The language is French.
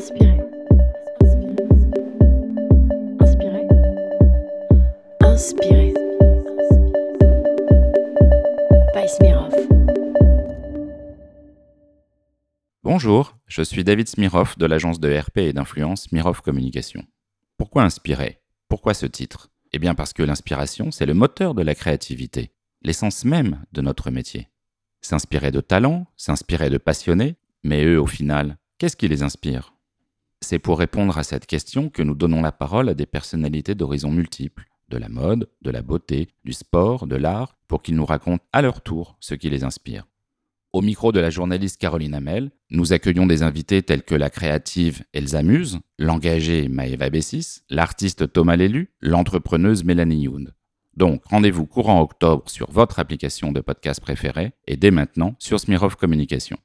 Inspirez. Inspirez. Inspirez. By Smirov. Bonjour, je suis David Smirov de l'agence de RP et d'influence Smirov Communication. Pourquoi inspirer? Pourquoi ce titre? Eh bien parce que l'inspiration, c'est le moteur de la créativité, l'essence même de notre métier. S'inspirer de talents, s'inspirer de passionnés, mais eux au final, qu'est-ce qui les inspire? C'est pour répondre à cette question que nous donnons la parole à des personnalités d'horizons multiples, de la mode, de la beauté, du sport, de l'art, pour qu'ils nous racontent à leur tour ce qui les inspire. Au micro de la journaliste Caroline Hamel, nous accueillons des invités tels que la créative Elsa Muse, l'engagée Maëva Bessis, l'artiste Thomas Lélu, l'entrepreneuse Mélanie Youn. Donc, rendez-vous courant octobre sur votre application de podcast préférée et dès maintenant sur Smirov Communication.